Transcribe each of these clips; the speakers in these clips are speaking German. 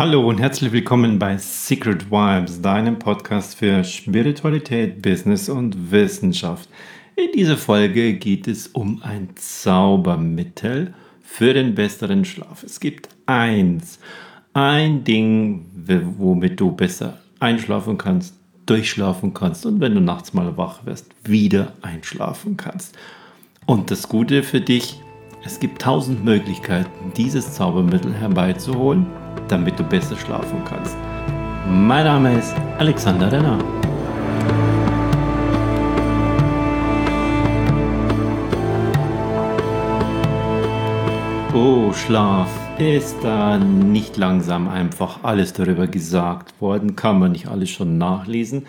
Hallo und herzlich willkommen bei Secret Vibes, deinem Podcast für Spiritualität, Business und Wissenschaft. In dieser Folge geht es um ein Zaubermittel für den besseren Schlaf. Es gibt eins, ein Ding, womit du besser einschlafen kannst, durchschlafen kannst und wenn du nachts mal wach wirst, wieder einschlafen kannst. Und das Gute für dich, es gibt tausend Möglichkeiten, dieses Zaubermittel herbeizuholen damit du besser schlafen kannst. Mein Name ist Alexander Renner. Oh, Schlaf. Ist da nicht langsam einfach alles darüber gesagt worden? Kann man nicht alles schon nachlesen?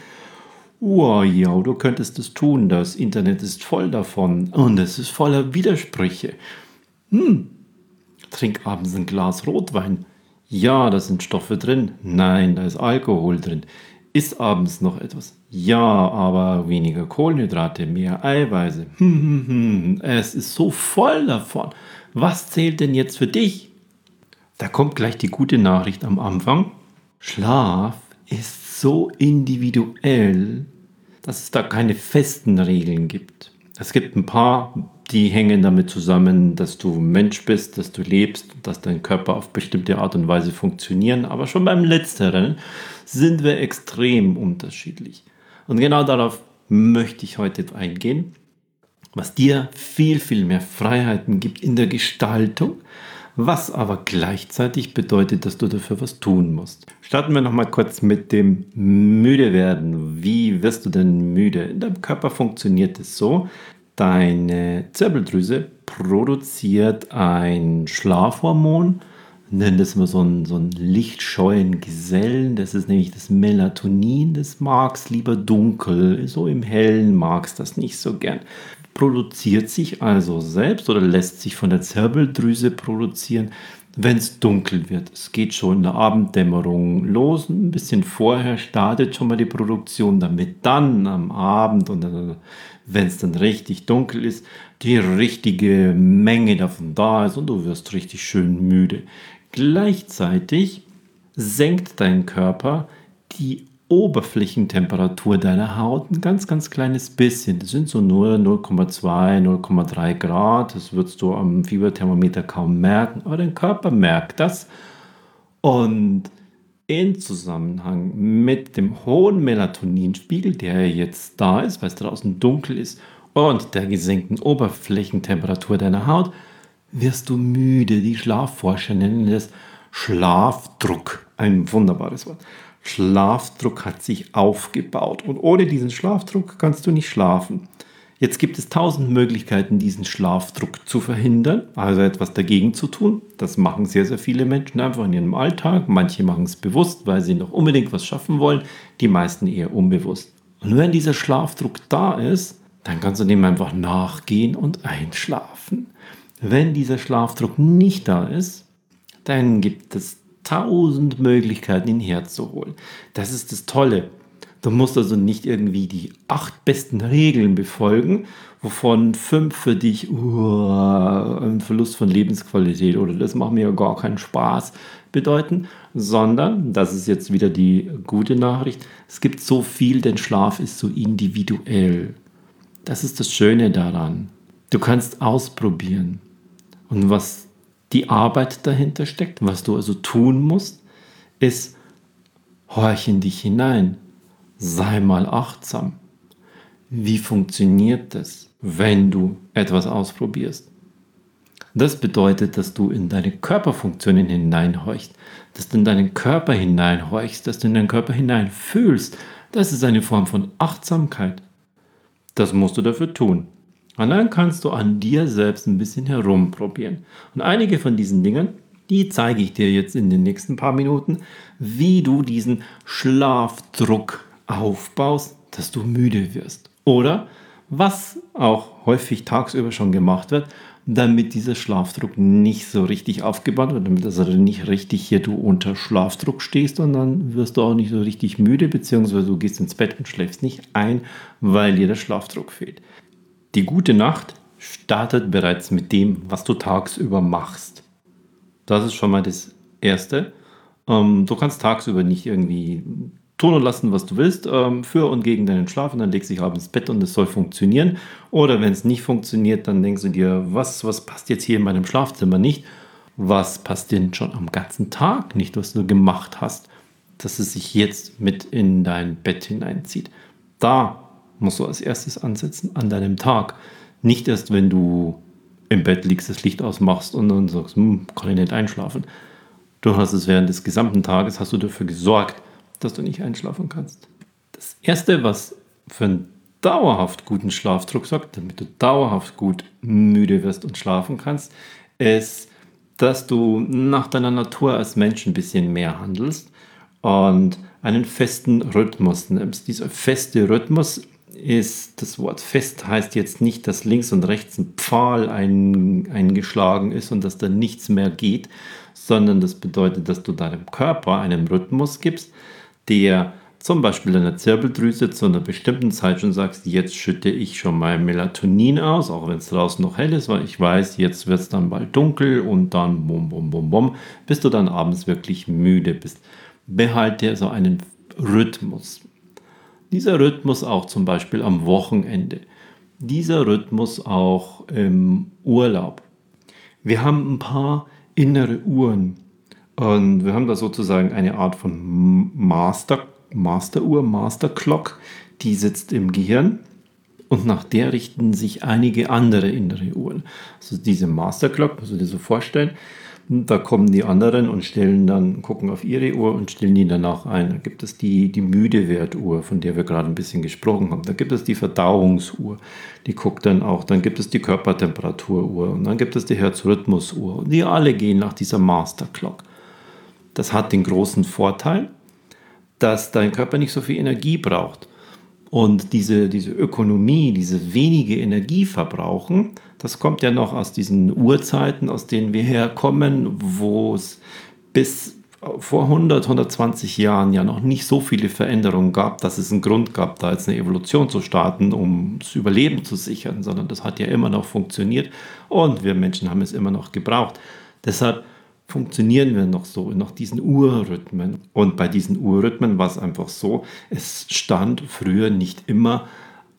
Oh ja, du könntest es tun. Das Internet ist voll davon und es ist voller Widersprüche. Hm, trink abends ein Glas Rotwein. Ja, da sind Stoffe drin. Nein, da ist Alkohol drin. Ist abends noch etwas? Ja, aber weniger Kohlenhydrate, mehr Eiweiße. Es ist so voll davon. Was zählt denn jetzt für dich? Da kommt gleich die gute Nachricht am Anfang. Schlaf ist so individuell, dass es da keine festen Regeln gibt. Es gibt ein paar die hängen damit zusammen, dass du Mensch bist, dass du lebst, dass dein Körper auf bestimmte Art und Weise funktionieren. Aber schon beim letzteren sind wir extrem unterschiedlich. Und genau darauf möchte ich heute eingehen, was dir viel, viel mehr Freiheiten gibt in der Gestaltung, was aber gleichzeitig bedeutet, dass du dafür was tun musst. Starten wir nochmal kurz mit dem Müde werden. Wie wirst du denn müde? In deinem Körper funktioniert es so, Deine Zirbeldrüse produziert ein Schlafhormon, nennen das mal so einen, so einen lichtscheuen Gesellen. Das ist nämlich das Melatonin. Das magst lieber dunkel, so im Hellen magst das nicht so gern. Produziert sich also selbst oder lässt sich von der Zirbeldrüse produzieren, wenn es dunkel wird. Es geht schon in der Abenddämmerung los. Ein bisschen vorher startet schon mal die Produktion, damit dann am Abend und dann wenn es dann richtig dunkel ist, die richtige Menge davon da ist und du wirst richtig schön müde. Gleichzeitig senkt dein Körper die Oberflächentemperatur deiner Haut ein ganz, ganz kleines bisschen. Das sind so nur 0,2, 0,3 Grad. Das wirst du am Fieberthermometer kaum merken, aber dein Körper merkt das. Und in Zusammenhang mit dem hohen Melatoninspiegel, der jetzt da ist, weil es draußen dunkel ist, und der gesenkten Oberflächentemperatur deiner Haut, wirst du müde. Die Schlafforscher nennen es Schlafdruck. Ein wunderbares Wort. Schlafdruck hat sich aufgebaut und ohne diesen Schlafdruck kannst du nicht schlafen. Jetzt gibt es tausend Möglichkeiten, diesen Schlafdruck zu verhindern, also etwas dagegen zu tun. Das machen sehr, sehr viele Menschen einfach in ihrem Alltag. Manche machen es bewusst, weil sie noch unbedingt was schaffen wollen, die meisten eher unbewusst. Und wenn dieser Schlafdruck da ist, dann kannst du dem einfach nachgehen und einschlafen. Wenn dieser Schlafdruck nicht da ist, dann gibt es tausend Möglichkeiten, ihn herzuholen. Das ist das Tolle. Du musst also nicht irgendwie die acht besten Regeln befolgen, wovon fünf für dich uh, ein Verlust von Lebensqualität oder das macht mir gar keinen Spaß bedeuten, sondern, das ist jetzt wieder die gute Nachricht, es gibt so viel, denn Schlaf ist so individuell. Das ist das Schöne daran. Du kannst ausprobieren. Und was die Arbeit dahinter steckt, was du also tun musst, ist, horch in dich hinein sei mal achtsam. Wie funktioniert das, wenn du etwas ausprobierst? Das bedeutet, dass du in deine Körperfunktionen hineinhorchst, dass du in deinen Körper hineinhorchst, dass du in deinen Körper hineinfühlst. Das ist eine Form von Achtsamkeit. Das musst du dafür tun. Dann kannst du an dir selbst ein bisschen herumprobieren. Und einige von diesen Dingen, die zeige ich dir jetzt in den nächsten paar Minuten, wie du diesen Schlafdruck aufbaust, dass du müde wirst. Oder was auch häufig tagsüber schon gemacht wird, damit dieser Schlafdruck nicht so richtig aufgebaut wird, damit also nicht richtig hier du unter Schlafdruck stehst und dann wirst du auch nicht so richtig müde, beziehungsweise du gehst ins Bett und schläfst nicht ein, weil dir der Schlafdruck fehlt. Die gute Nacht startet bereits mit dem, was du tagsüber machst. Das ist schon mal das Erste. Ähm, du kannst tagsüber nicht irgendwie tun und lassen, was du willst, ähm, für und gegen deinen Schlaf und dann legst du dich abends ins Bett und es soll funktionieren. Oder wenn es nicht funktioniert, dann denkst du dir, was, was passt jetzt hier in meinem Schlafzimmer nicht? Was passt denn schon am ganzen Tag nicht, was du gemacht hast, dass es sich jetzt mit in dein Bett hineinzieht? Da musst du als erstes ansetzen, an deinem Tag. Nicht erst, wenn du im Bett liegst, das Licht ausmachst und dann sagst, hm, kann ich nicht einschlafen. Du hast es während des gesamten Tages, hast du dafür gesorgt, dass du nicht einschlafen kannst. Das Erste, was für einen dauerhaft guten Schlafdruck sorgt, damit du dauerhaft gut müde wirst und schlafen kannst, ist, dass du nach deiner Natur als Mensch ein bisschen mehr handelst und einen festen Rhythmus nimmst. Dieser feste Rhythmus ist, das Wort fest heißt jetzt nicht, dass links und rechts ein Pfahl ein, eingeschlagen ist und dass da nichts mehr geht, sondern das bedeutet, dass du deinem Körper einen Rhythmus gibst, der zum Beispiel deiner Zirbeldrüse zu einer bestimmten Zeit schon sagst, jetzt schütte ich schon mal Melatonin aus, auch wenn es draußen noch hell ist, weil ich weiß, jetzt wird es dann bald dunkel und dann bum, bum, bum, bum, bis du dann abends wirklich müde bist. Behalte so einen Rhythmus. Dieser Rhythmus auch zum Beispiel am Wochenende. Dieser Rhythmus auch im Urlaub. Wir haben ein paar innere Uhren. Und wir haben da sozusagen eine Art von Master, Masteruhr, Master Clock, die sitzt im Gehirn und nach der richten sich einige andere innere Uhren. Also diese Master Clock, musst du dir so vorstellen, da kommen die anderen und stellen dann, gucken auf ihre Uhr und stellen die danach ein. Da gibt es die, die müde von der wir gerade ein bisschen gesprochen haben. Da gibt es die Verdauungsuhr, die guckt dann auch. Dann gibt es die Körpertemperaturuhr und dann gibt es die Herzrhythmusuhr. Und die alle gehen nach dieser Master Clock. Das hat den großen Vorteil, dass dein Körper nicht so viel Energie braucht. Und diese, diese Ökonomie, diese wenige Energie verbrauchen, das kommt ja noch aus diesen Urzeiten, aus denen wir herkommen, wo es bis vor 100, 120 Jahren ja noch nicht so viele Veränderungen gab, dass es einen Grund gab, da jetzt eine Evolution zu starten, um das Überleben zu sichern, sondern das hat ja immer noch funktioniert und wir Menschen haben es immer noch gebraucht. Deshalb funktionieren wir noch so, nach diesen Urrhythmen. Und bei diesen Urrhythmen war es einfach so, es stand früher nicht immer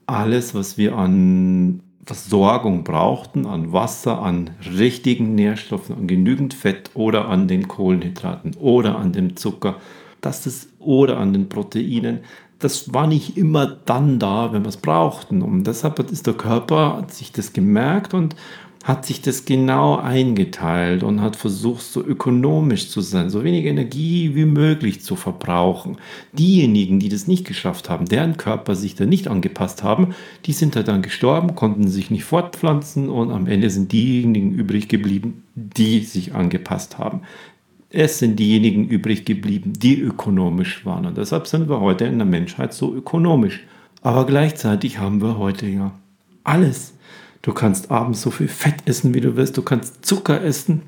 alles, was wir an Versorgung brauchten, an Wasser, an richtigen Nährstoffen, an genügend Fett oder an den Kohlenhydraten oder an dem Zucker, das ist, oder an den Proteinen. Das war nicht immer dann da, wenn wir es brauchten. Und deshalb ist der Körper, hat sich das gemerkt und hat sich das genau eingeteilt und hat versucht, so ökonomisch zu sein, so wenig Energie wie möglich zu verbrauchen. Diejenigen, die das nicht geschafft haben, deren Körper sich da nicht angepasst haben, die sind da dann gestorben, konnten sich nicht fortpflanzen und am Ende sind diejenigen übrig geblieben, die sich angepasst haben. Es sind diejenigen übrig geblieben, die ökonomisch waren. Und deshalb sind wir heute in der Menschheit so ökonomisch. Aber gleichzeitig haben wir heute ja alles. Du kannst abends so viel Fett essen, wie du willst. Du kannst Zucker essen,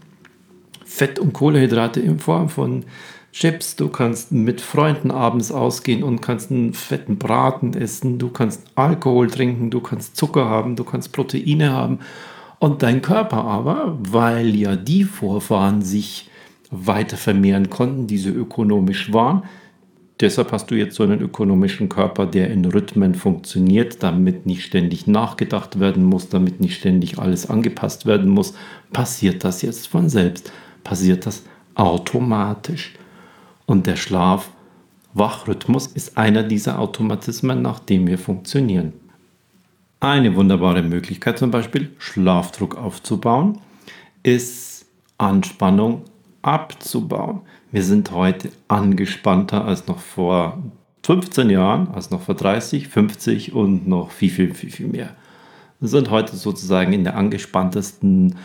Fett und Kohlenhydrate in Form von Chips. Du kannst mit Freunden abends ausgehen und kannst einen fetten Braten essen. Du kannst Alkohol trinken, du kannst Zucker haben, du kannst Proteine haben. Und dein Körper aber, weil ja die Vorfahren sich weiter vermehren konnten, die so ökonomisch waren, Deshalb hast du jetzt so einen ökonomischen Körper, der in Rhythmen funktioniert, damit nicht ständig nachgedacht werden muss, damit nicht ständig alles angepasst werden muss. Passiert das jetzt von selbst? Passiert das automatisch? Und der Schlaf-Wachrhythmus ist einer dieser Automatismen, nach dem wir funktionieren. Eine wunderbare Möglichkeit zum Beispiel, Schlafdruck aufzubauen, ist Anspannung abzubauen. Wir sind heute angespannter als noch vor 15 Jahren, als noch vor 30, 50 und noch viel, viel, viel, viel mehr. Wir sind heute sozusagen in der angespanntesten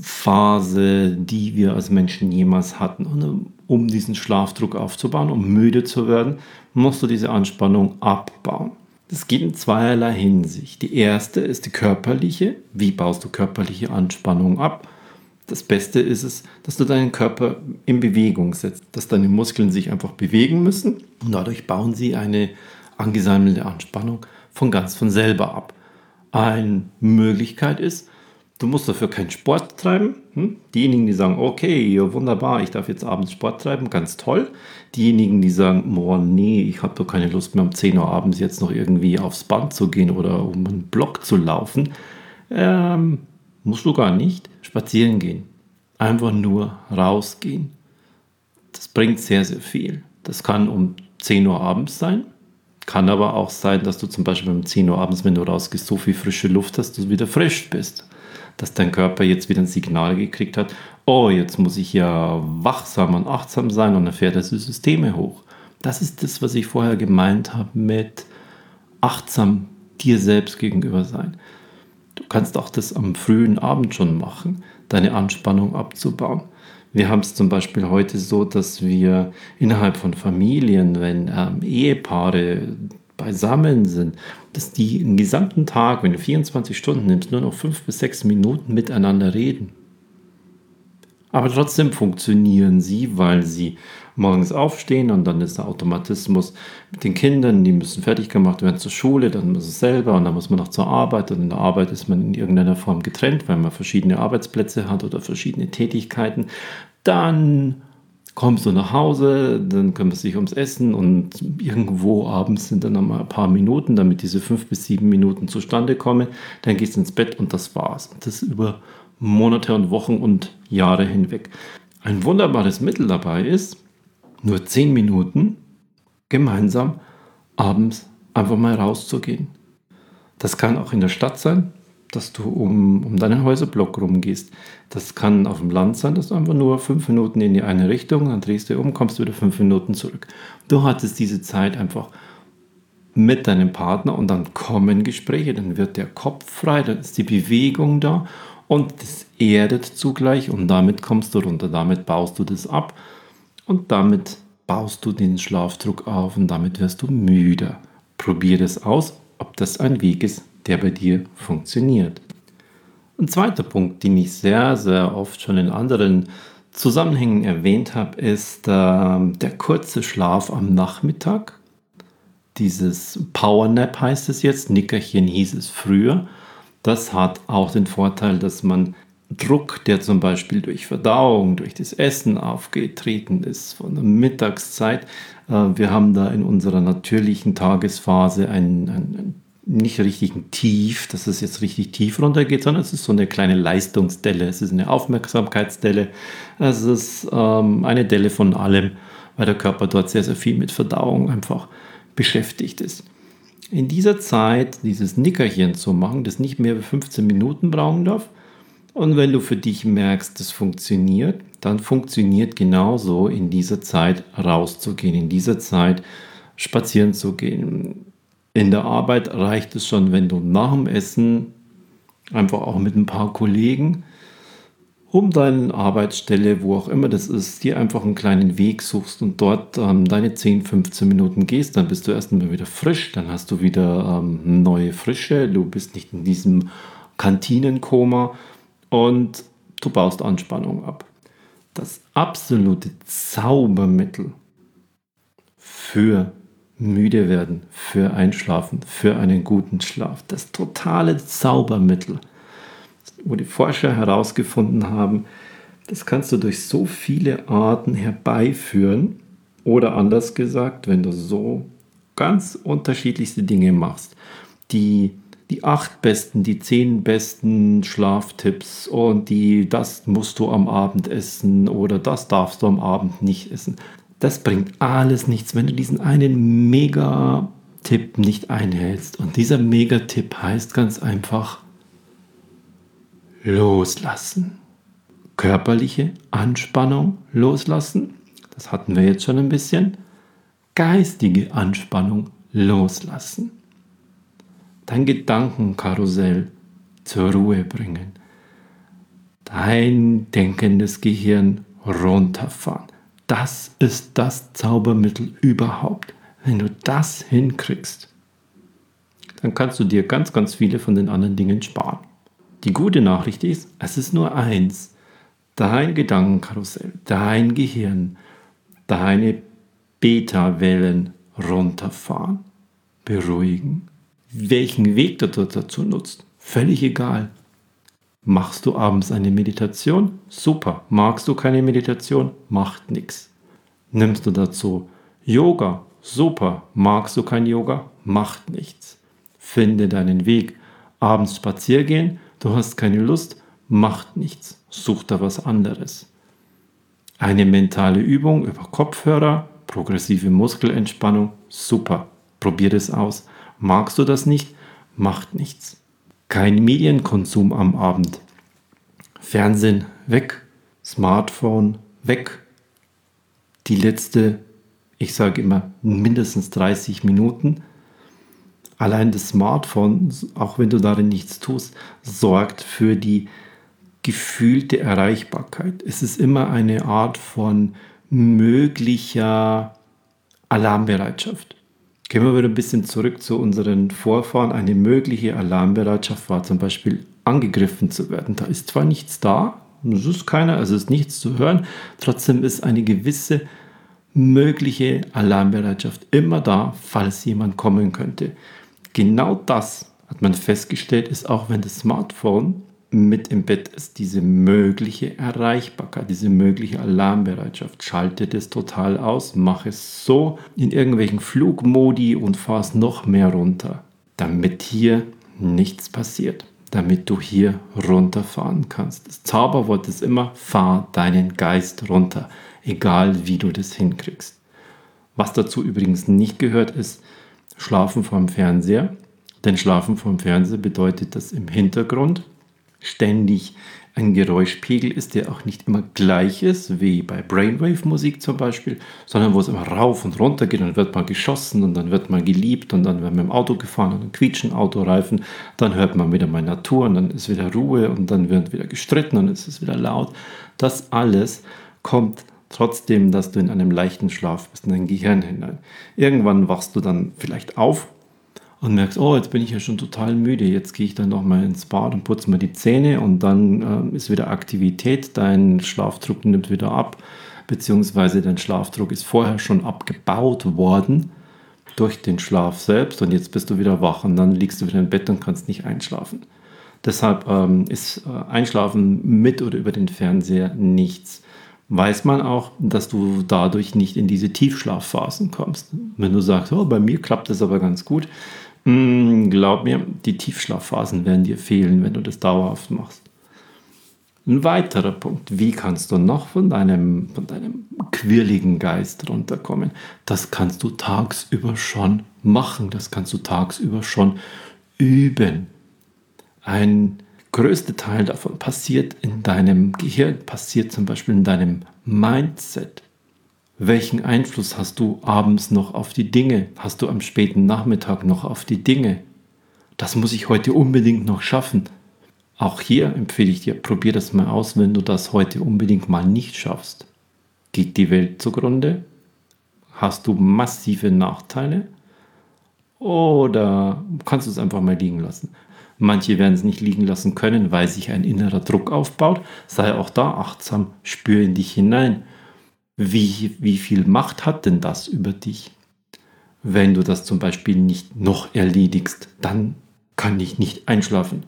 Phase, die wir als Menschen jemals hatten. Und um diesen Schlafdruck aufzubauen, um müde zu werden, musst du diese Anspannung abbauen. Das geht in zweierlei Hinsicht. Die erste ist die körperliche. Wie baust du körperliche Anspannung ab? Das Beste ist es, dass du deinen Körper in Bewegung setzt, dass deine Muskeln sich einfach bewegen müssen und dadurch bauen sie eine angesammelte Anspannung von ganz von selber ab. Eine Möglichkeit ist, Du musst dafür keinen Sport treiben. Hm? Diejenigen, die sagen, okay, wunderbar, ich darf jetzt abends Sport treiben, ganz toll. Diejenigen, die sagen, boah, nee, ich habe doch keine Lust mehr um 10 Uhr abends jetzt noch irgendwie aufs Band zu gehen oder um einen Block zu laufen, ähm, musst du gar nicht spazieren gehen. Einfach nur rausgehen. Das bringt sehr, sehr viel. Das kann um 10 Uhr abends sein. Kann aber auch sein, dass du zum Beispiel um 10 Uhr abends, wenn du rausgehst, so viel frische Luft hast, dass du wieder frisch bist dass dein Körper jetzt wieder ein Signal gekriegt hat, oh, jetzt muss ich ja wachsam und achtsam sein und dann fährt die Systeme hoch. Das ist das, was ich vorher gemeint habe mit achtsam dir selbst gegenüber sein. Kannst auch das am frühen Abend schon machen, deine Anspannung abzubauen. Wir haben es zum Beispiel heute so, dass wir innerhalb von Familien, wenn ähm, Ehepaare beisammen sind, dass die den gesamten Tag, wenn du 24 Stunden nimmst, nur noch fünf bis sechs Minuten miteinander reden. Aber trotzdem funktionieren sie, weil sie morgens aufstehen und dann ist der Automatismus mit den Kindern, die müssen fertig gemacht werden zur Schule, dann muss es selber und dann muss man noch zur Arbeit und in der Arbeit ist man in irgendeiner Form getrennt, weil man verschiedene Arbeitsplätze hat oder verschiedene Tätigkeiten. Dann kommst du nach Hause, dann kümmert sich ums Essen und irgendwo abends sind dann noch mal ein paar Minuten, damit diese fünf bis sieben Minuten zustande kommen. Dann gehst du ins Bett und das war's. Das über Monate und Wochen und Jahre hinweg. Ein wunderbares Mittel dabei ist, nur zehn Minuten gemeinsam abends einfach mal rauszugehen. Das kann auch in der Stadt sein, dass du um, um deinen Häuserblock rumgehst. Das kann auf dem Land sein, dass du einfach nur fünf Minuten in die eine Richtung, dann drehst du um, kommst wieder fünf Minuten zurück. Du hattest diese Zeit einfach mit deinem Partner und dann kommen Gespräche, dann wird der Kopf frei, dann ist die Bewegung da und das erdet zugleich und damit kommst du runter, damit baust du das ab und damit baust du den Schlafdruck auf und damit wirst du müder. Probier das aus, ob das ein Weg ist, der bei dir funktioniert. Ein zweiter Punkt, den ich sehr, sehr oft schon in anderen Zusammenhängen erwähnt habe, ist äh, der kurze Schlaf am Nachmittag. Dieses Power Nap heißt es jetzt, Nickerchen hieß es früher. Das hat auch den Vorteil, dass man Druck, der zum Beispiel durch Verdauung, durch das Essen aufgetreten ist von der Mittagszeit, äh, wir haben da in unserer natürlichen Tagesphase ein, ein, ein nicht richtig ein Tief, dass es jetzt richtig tief runtergeht, sondern es ist so eine kleine Leistungsdelle. Es ist eine Aufmerksamkeitsdelle. Es ist ähm, eine Delle von allem, weil der Körper dort sehr, sehr viel mit Verdauung einfach beschäftigt ist. In dieser Zeit dieses Nickerchen zu machen, das nicht mehr wie 15 Minuten brauchen darf. Und wenn du für dich merkst, das funktioniert, dann funktioniert genauso in dieser Zeit rauszugehen, in dieser Zeit spazieren zu gehen, in der Arbeit reicht es schon, wenn du nach dem Essen einfach auch mit ein paar Kollegen um deine Arbeitsstelle, wo auch immer das ist, dir einfach einen kleinen Weg suchst und dort ähm, deine 10, 15 Minuten gehst, dann bist du erstmal wieder frisch, dann hast du wieder ähm, neue Frische, du bist nicht in diesem Kantinenkoma und du baust Anspannung ab. Das absolute Zaubermittel für müde werden, für Einschlafen, für einen guten Schlaf. Das totale Zaubermittel, wo die Forscher herausgefunden haben, das kannst du durch so viele Arten herbeiführen. Oder anders gesagt, wenn du so ganz unterschiedlichste Dinge machst, die die acht besten, die zehn besten Schlaftipps und die, das musst du am Abend essen oder das darfst du am Abend nicht essen. Das bringt alles nichts, wenn du diesen einen Mega-Tipp nicht einhältst. Und dieser Mega-Tipp heißt ganz einfach loslassen. Körperliche Anspannung loslassen. Das hatten wir jetzt schon ein bisschen. Geistige Anspannung loslassen. Dein Gedankenkarussell zur Ruhe bringen. Dein denkendes Gehirn runterfahren. Das ist das Zaubermittel überhaupt. Wenn du das hinkriegst, dann kannst du dir ganz, ganz viele von den anderen Dingen sparen. Die gute Nachricht ist, es ist nur eins. Dein Gedankenkarussell, dein Gehirn, deine Beta-Wellen runterfahren, beruhigen. Welchen Weg du dazu nutzt, völlig egal. Machst du abends eine Meditation? Super. Magst du keine Meditation? Macht nichts. Nimmst du dazu Yoga? Super. Magst du kein Yoga? Macht nichts. Finde deinen Weg. Abends spazieren gehen? Du hast keine Lust? Macht nichts. Such da was anderes. Eine mentale Übung über Kopfhörer, progressive Muskelentspannung? Super. Probier es aus. Magst du das nicht? Macht nichts. Kein Medienkonsum am Abend. Fernsehen weg, Smartphone weg. Die letzte, ich sage immer, mindestens 30 Minuten. Allein das Smartphone, auch wenn du darin nichts tust, sorgt für die gefühlte Erreichbarkeit. Es ist immer eine Art von möglicher Alarmbereitschaft. Gehen wir wieder ein bisschen zurück zu unseren Vorfahren. Eine mögliche Alarmbereitschaft war zum Beispiel angegriffen zu werden. Da ist zwar nichts da, es ist keiner, also ist nichts zu hören, trotzdem ist eine gewisse mögliche Alarmbereitschaft immer da, falls jemand kommen könnte. Genau das hat man festgestellt, ist auch wenn das Smartphone mit im Bett ist, diese mögliche Erreichbarkeit, diese mögliche Alarmbereitschaft. Schalte das total aus, mach es so in irgendwelchen Flugmodi und fahr es noch mehr runter, damit hier nichts passiert, damit du hier runterfahren kannst. Das Zauberwort ist immer, fahr deinen Geist runter, egal wie du das hinkriegst. Was dazu übrigens nicht gehört ist, schlafen vorm Fernseher. Denn Schlafen vorm Fernseher bedeutet, dass im Hintergrund ständig ein Geräuschpegel ist, der auch nicht immer gleich ist, wie bei Brainwave-Musik zum Beispiel, sondern wo es immer rauf und runter geht, dann wird mal geschossen und dann wird mal geliebt und dann wird mit dem Auto gefahren und dann quietschen Autoreifen, dann hört man wieder mal Natur und dann ist wieder Ruhe und dann wird wieder gestritten und es ist wieder laut. Das alles kommt trotzdem, dass du in einem leichten Schlaf bist, in dein Gehirn hinein. Irgendwann wachst du dann vielleicht auf und merkst, oh, jetzt bin ich ja schon total müde, jetzt gehe ich dann nochmal ins Bad und putze mir die Zähne und dann äh, ist wieder Aktivität, dein Schlafdruck nimmt wieder ab, beziehungsweise dein Schlafdruck ist vorher schon abgebaut worden durch den Schlaf selbst und jetzt bist du wieder wach und dann liegst du wieder im Bett und kannst nicht einschlafen. Deshalb ähm, ist äh, Einschlafen mit oder über den Fernseher nichts. Weiß man auch, dass du dadurch nicht in diese Tiefschlafphasen kommst. Wenn du sagst, oh, bei mir klappt das aber ganz gut, Mm, glaub mir, die Tiefschlafphasen werden dir fehlen, wenn du das dauerhaft machst. Ein weiterer Punkt, wie kannst du noch von deinem, von deinem quirligen Geist runterkommen? Das kannst du tagsüber schon machen, das kannst du tagsüber schon üben. Ein größter Teil davon passiert in deinem Gehirn, passiert zum Beispiel in deinem Mindset. Welchen Einfluss hast du abends noch auf die Dinge? Hast du am späten Nachmittag noch auf die Dinge? Das muss ich heute unbedingt noch schaffen. Auch hier empfehle ich dir, probier das mal aus, wenn du das heute unbedingt mal nicht schaffst. Geht die Welt zugrunde? Hast du massive Nachteile? Oder kannst du es einfach mal liegen lassen? Manche werden es nicht liegen lassen können, weil sich ein innerer Druck aufbaut. Sei auch da achtsam, spür in dich hinein wie, wie viel Macht hat denn das über dich? Wenn du das zum Beispiel nicht noch erledigst, dann kann ich nicht einschlafen.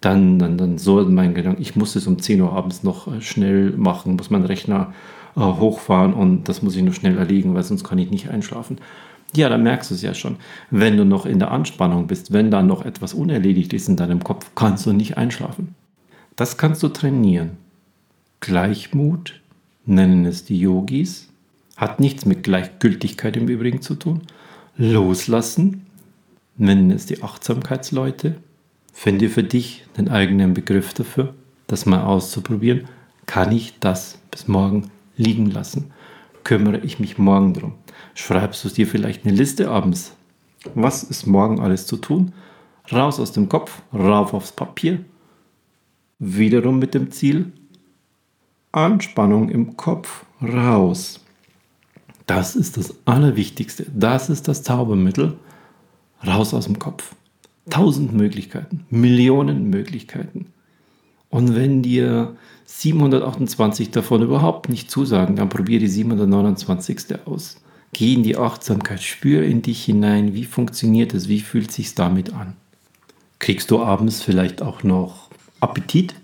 Dann, dann, dann soll mein Gedanke, ich muss es um 10 Uhr abends noch äh, schnell machen, muss meinen Rechner äh, hochfahren und das muss ich noch schnell erledigen, weil sonst kann ich nicht einschlafen. Ja, dann merkst du es ja schon. Wenn du noch in der Anspannung bist, wenn da noch etwas unerledigt ist in deinem Kopf, kannst du nicht einschlafen. Das kannst du trainieren. Gleichmut, nennen es die Yogis, hat nichts mit Gleichgültigkeit im Übrigen zu tun. Loslassen, nennen es die Achtsamkeitsleute. Finde für dich den eigenen Begriff dafür, das mal auszuprobieren. Kann ich das bis morgen liegen lassen? Kümmere ich mich morgen drum? Schreibst du dir vielleicht eine Liste abends? Was ist morgen alles zu tun? Raus aus dem Kopf, rauf aufs Papier. Wiederum mit dem Ziel, Anspannung im Kopf raus. Das ist das Allerwichtigste. Das ist das Zaubermittel. Raus aus dem Kopf. Tausend Möglichkeiten, Millionen Möglichkeiten. Und wenn dir 728 davon überhaupt nicht zusagen, dann probiere die 729. aus. Geh in die Achtsamkeit, spür in dich hinein, wie funktioniert es, wie fühlt sich damit an. Kriegst du abends vielleicht auch noch Appetit?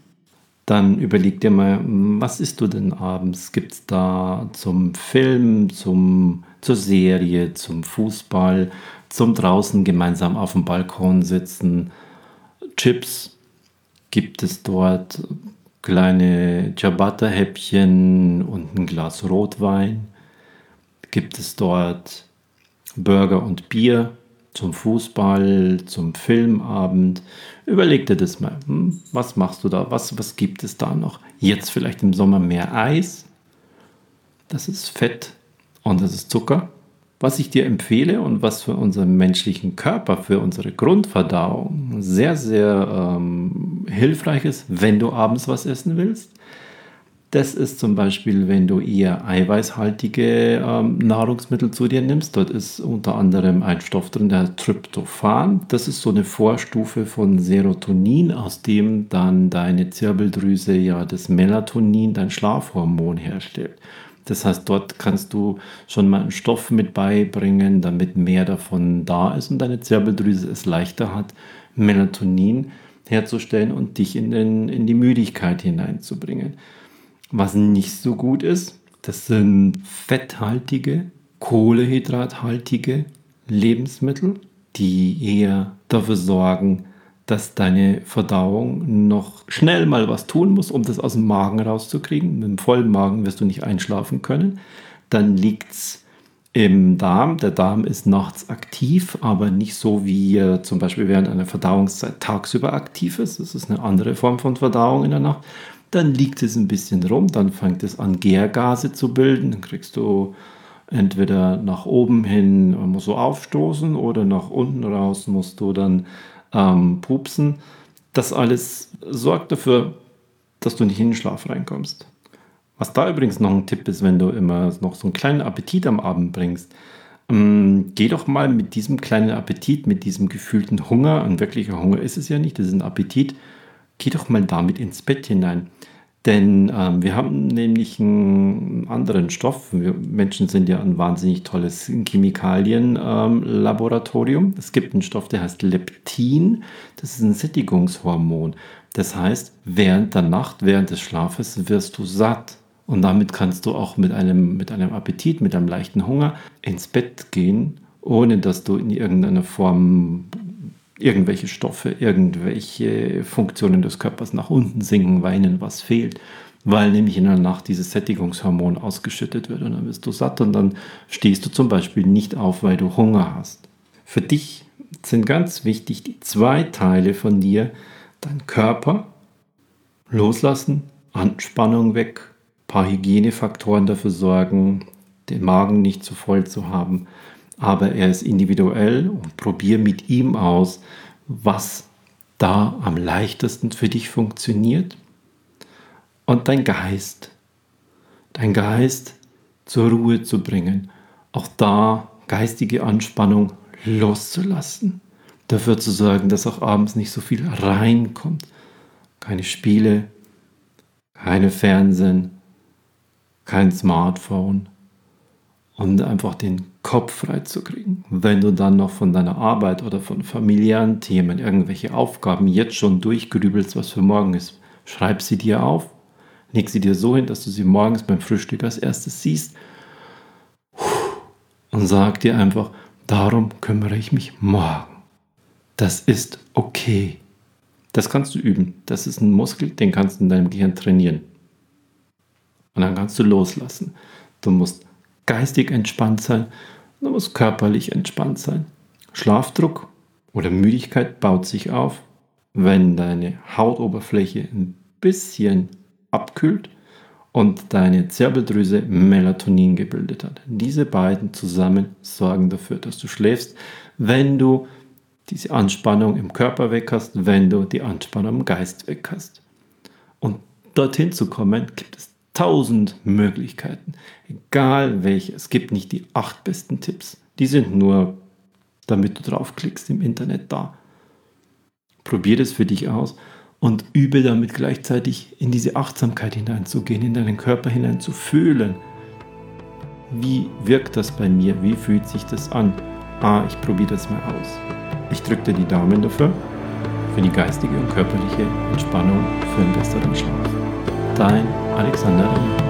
dann überleg dir mal, was isst du denn abends? Gibt es da zum Film, zum, zur Serie, zum Fußball, zum draußen gemeinsam auf dem Balkon sitzen, Chips? Gibt es dort kleine Ciabatta-Häppchen und ein Glas Rotwein? Gibt es dort Burger und Bier? zum Fußball, zum Filmabend. Überleg dir das mal. Hm? Was machst du da? Was, was gibt es da noch? Jetzt vielleicht im Sommer mehr Eis. Das ist Fett und das ist Zucker. Was ich dir empfehle und was für unseren menschlichen Körper, für unsere Grundverdauung sehr, sehr ähm, hilfreich ist, wenn du abends was essen willst, das ist zum Beispiel, wenn du eher eiweißhaltige ähm, Nahrungsmittel zu dir nimmst. Dort ist unter anderem ein Stoff drin, der Tryptophan. Das ist so eine Vorstufe von Serotonin, aus dem dann deine Zirbeldrüse ja das Melatonin, dein Schlafhormon herstellt. Das heißt, dort kannst du schon mal einen Stoff mit beibringen, damit mehr davon da ist und deine Zirbeldrüse es leichter hat, Melatonin herzustellen und dich in, den, in die Müdigkeit hineinzubringen. Was nicht so gut ist, das sind fetthaltige, kohlehydrathaltige Lebensmittel, die eher dafür sorgen, dass deine Verdauung noch schnell mal was tun muss, um das aus dem Magen rauszukriegen. Mit dem vollen Magen wirst du nicht einschlafen können. Dann liegt es im Darm. Der Darm ist nachts aktiv, aber nicht so wie er zum Beispiel während einer Verdauungszeit tagsüber aktiv ist. Das ist eine andere Form von Verdauung in der Nacht dann liegt es ein bisschen rum, dann fängt es an, Gärgase zu bilden, dann kriegst du entweder nach oben hin musst du aufstoßen oder nach unten raus musst du dann ähm, pupsen. Das alles sorgt dafür, dass du nicht in den Schlaf reinkommst. Was da übrigens noch ein Tipp ist, wenn du immer noch so einen kleinen Appetit am Abend bringst, ähm, geh doch mal mit diesem kleinen Appetit, mit diesem gefühlten Hunger, ein wirklicher Hunger ist es ja nicht, das ist ein Appetit, geh doch mal damit ins Bett hinein. Denn ähm, wir haben nämlich einen anderen Stoff. Wir Menschen sind ja ein wahnsinnig tolles Chemikalien-Laboratorium. Ähm, es gibt einen Stoff, der heißt Leptin. Das ist ein Sättigungshormon. Das heißt, während der Nacht, während des Schlafes wirst du satt. Und damit kannst du auch mit einem, mit einem Appetit, mit einem leichten Hunger ins Bett gehen, ohne dass du in irgendeiner Form irgendwelche Stoffe, irgendwelche Funktionen des Körpers nach unten sinken, weinen, was fehlt, weil nämlich in der Nacht dieses Sättigungshormon ausgeschüttet wird und dann bist du satt und dann stehst du zum Beispiel nicht auf, weil du Hunger hast. Für dich sind ganz wichtig die zwei Teile von dir, dein Körper loslassen, Anspannung weg, paar Hygienefaktoren dafür sorgen, den Magen nicht zu voll zu haben aber er ist individuell und probier mit ihm aus, was da am leichtesten für dich funktioniert. Und dein Geist, dein Geist zur Ruhe zu bringen, auch da geistige Anspannung loszulassen, dafür zu sorgen, dass auch abends nicht so viel reinkommt. Keine Spiele, keine Fernsehen, kein Smartphone und einfach den Kopf freizukriegen. Wenn du dann noch von deiner Arbeit oder von familiären Themen irgendwelche Aufgaben jetzt schon durchgrübelst, was für morgen ist, schreib sie dir auf, leg sie dir so hin, dass du sie morgens beim Frühstück als erstes siehst und sag dir einfach, darum kümmere ich mich morgen. Das ist okay. Das kannst du üben. Das ist ein Muskel, den kannst du in deinem Gehirn trainieren. Und dann kannst du loslassen. Du musst geistig entspannt sein, du musst körperlich entspannt sein. Schlafdruck oder Müdigkeit baut sich auf, wenn deine Hautoberfläche ein bisschen abkühlt und deine Zirbeldrüse Melatonin gebildet hat. Diese beiden zusammen sorgen dafür, dass du schläfst, wenn du diese Anspannung im Körper weg hast, wenn du die Anspannung im Geist weg hast. Und dorthin zu kommen, gibt es tausend Möglichkeiten. Egal welche. Es gibt nicht die acht besten Tipps. Die sind nur, damit du draufklickst im Internet da. Probier das für dich aus und übe damit gleichzeitig in diese Achtsamkeit hineinzugehen, in deinen Körper hinein zu fühlen. Wie wirkt das bei mir? Wie fühlt sich das an? Ah, ich probiere das mal aus. Ich drücke dir die Daumen dafür. für die geistige und körperliche Entspannung für einen besseren Schlaf. Dein Alexander Riemann.